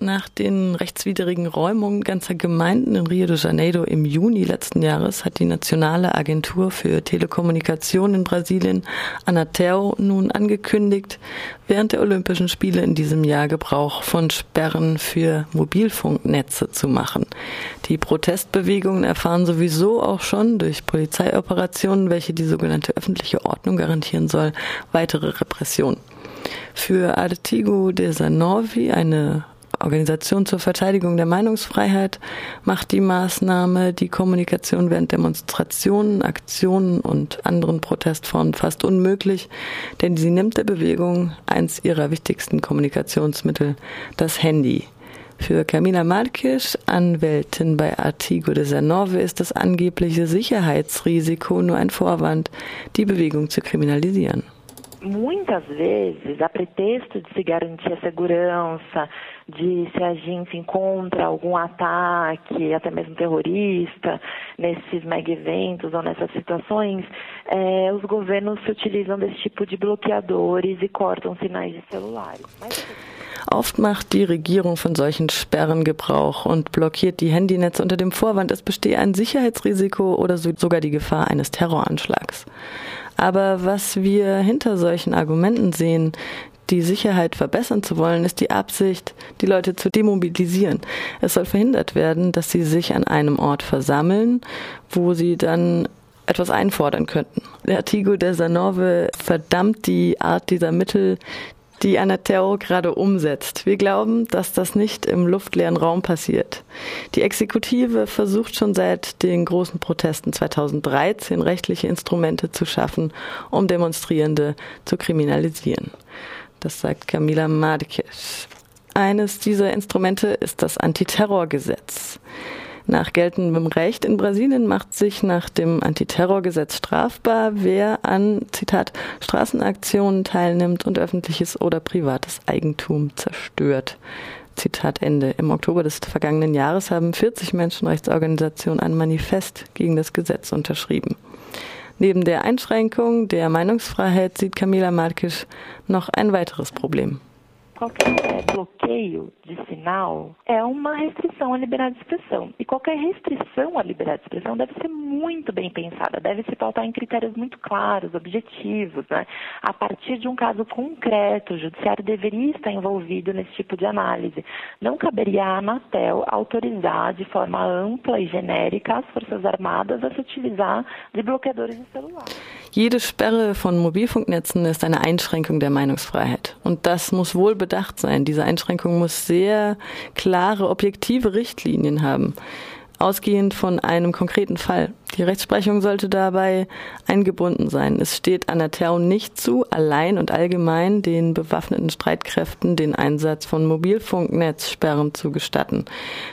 Nach den rechtswidrigen Räumungen ganzer Gemeinden in Rio de Janeiro im Juni letzten Jahres hat die Nationale Agentur für Telekommunikation in Brasilien, Anatel, nun angekündigt, während der Olympischen Spiele in diesem Jahr Gebrauch von Sperren für Mobilfunknetze zu machen. Die Protestbewegungen erfahren sowieso auch schon durch Polizeioperationen, welche die sogenannte öffentliche Ordnung garantieren soll, weitere Repression. Für Artigo de Sanovi, eine Organisation zur Verteidigung der Meinungsfreiheit macht die Maßnahme die Kommunikation während Demonstrationen, Aktionen und anderen Protestformen fast unmöglich, denn sie nimmt der Bewegung eins ihrer wichtigsten Kommunikationsmittel, das Handy. Für Camila Marques, Anwältin bei Artigo de Sanove, ist das angebliche Sicherheitsrisiko nur ein Vorwand, die Bewegung zu kriminalisieren. Muitas vezes, a pretexto de se garantir a segurança, de se a gente encontra algum ataque, até mesmo terrorista, nesses mega eventos ou nessas situações, é, os governos se utilizam desse tipo de bloqueadores e cortam sinais de celulares. Mas... Oft macht die Regierung von solchen Sperren Gebrauch und blockiert die Handynetze unter dem Vorwand, es bestehe ein Sicherheitsrisiko oder sogar die Gefahr eines Terroranschlags. Aber was wir hinter solchen Argumenten sehen, die Sicherheit verbessern zu wollen, ist die Absicht, die Leute zu demobilisieren. Es soll verhindert werden, dass sie sich an einem Ort versammeln, wo sie dann etwas einfordern könnten. Der Artigo der Sanove verdammt die Art dieser Mittel, die Anatero gerade umsetzt. Wir glauben, dass das nicht im luftleeren Raum passiert. Die Exekutive versucht schon seit den großen Protesten 2013 rechtliche Instrumente zu schaffen, um Demonstrierende zu kriminalisieren. Das sagt Camila Marques. Eines dieser Instrumente ist das Antiterrorgesetz. Nach geltendem Recht in Brasilien macht sich nach dem Antiterrorgesetz strafbar, wer an, Zitat, Straßenaktionen teilnimmt und öffentliches oder privates Eigentum zerstört. Zitat Ende. Im Oktober des vergangenen Jahres haben 40 Menschenrechtsorganisationen ein Manifest gegen das Gesetz unterschrieben. Neben der Einschränkung der Meinungsfreiheit sieht Camila Marques noch ein weiteres Problem. qualquer sinal é uma restrição à liberdade de expressão. E qualquer restrição à liberdade de expressão deve ser muito bem pensada, deve se pautar em critérios muito claros, objetivos, né? A partir de um caso concreto, o judiciário deveria estar envolvido nesse tipo de análise. Não caberia à Anatel autorizar de forma ampla e genérica as Forças Armadas a se utilizar de bloqueadores de celular. Jede Sperre von Mobilfunknetzen ist eine Einschränkung der Meinungsfreiheit. Und das muss wohl bedacht sein. Diese Einschränkung muss sehr klare, objektive Richtlinien haben ausgehend von einem konkreten Fall. Die Rechtsprechung sollte dabei eingebunden sein. Es steht Anatel nicht zu, allein und allgemein den bewaffneten Streitkräften den Einsatz von Mobilfunknetzsperren zu gestatten.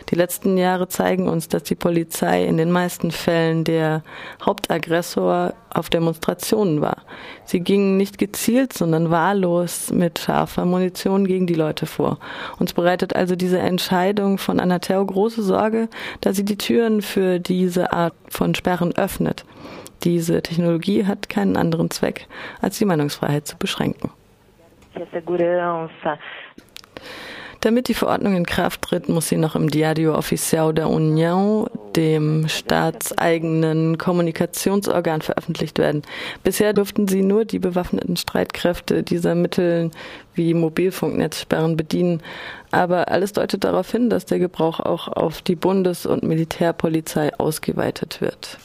Die letzten Jahre zeigen uns, dass die Polizei in den meisten Fällen der Hauptaggressor auf Demonstrationen war. Sie gingen nicht gezielt, sondern wahllos mit scharfer Munition gegen die Leute vor. Uns bereitet also diese Entscheidung von Anatel große Sorge, da sie die Türen für diese Art von Sperren öffnet. Diese Technologie hat keinen anderen Zweck, als die Meinungsfreiheit zu beschränken. Damit die Verordnung in Kraft tritt, muss sie noch im Diario Oficial der Union, dem staatseigenen Kommunikationsorgan, veröffentlicht werden. Bisher durften sie nur die bewaffneten Streitkräfte dieser Mittel wie Mobilfunknetzsperren bedienen. Aber alles deutet darauf hin, dass der Gebrauch auch auf die Bundes- und Militärpolizei ausgeweitet wird.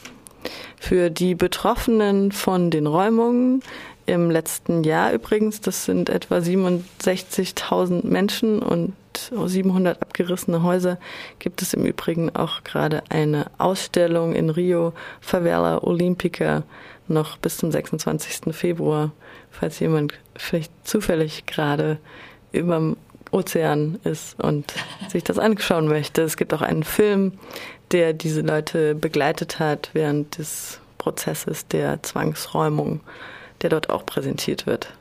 Für die Betroffenen von den Räumungen im letzten Jahr übrigens. Das sind etwa 67.000 Menschen und 700 abgerissene Häuser. Gibt es im Übrigen auch gerade eine Ausstellung in Rio, Favela Olympica, noch bis zum 26. Februar, falls jemand vielleicht zufällig gerade überm Ozean ist und sich das anschauen möchte. Es gibt auch einen Film, der diese Leute begleitet hat während des Prozesses der Zwangsräumung der dort auch präsentiert wird.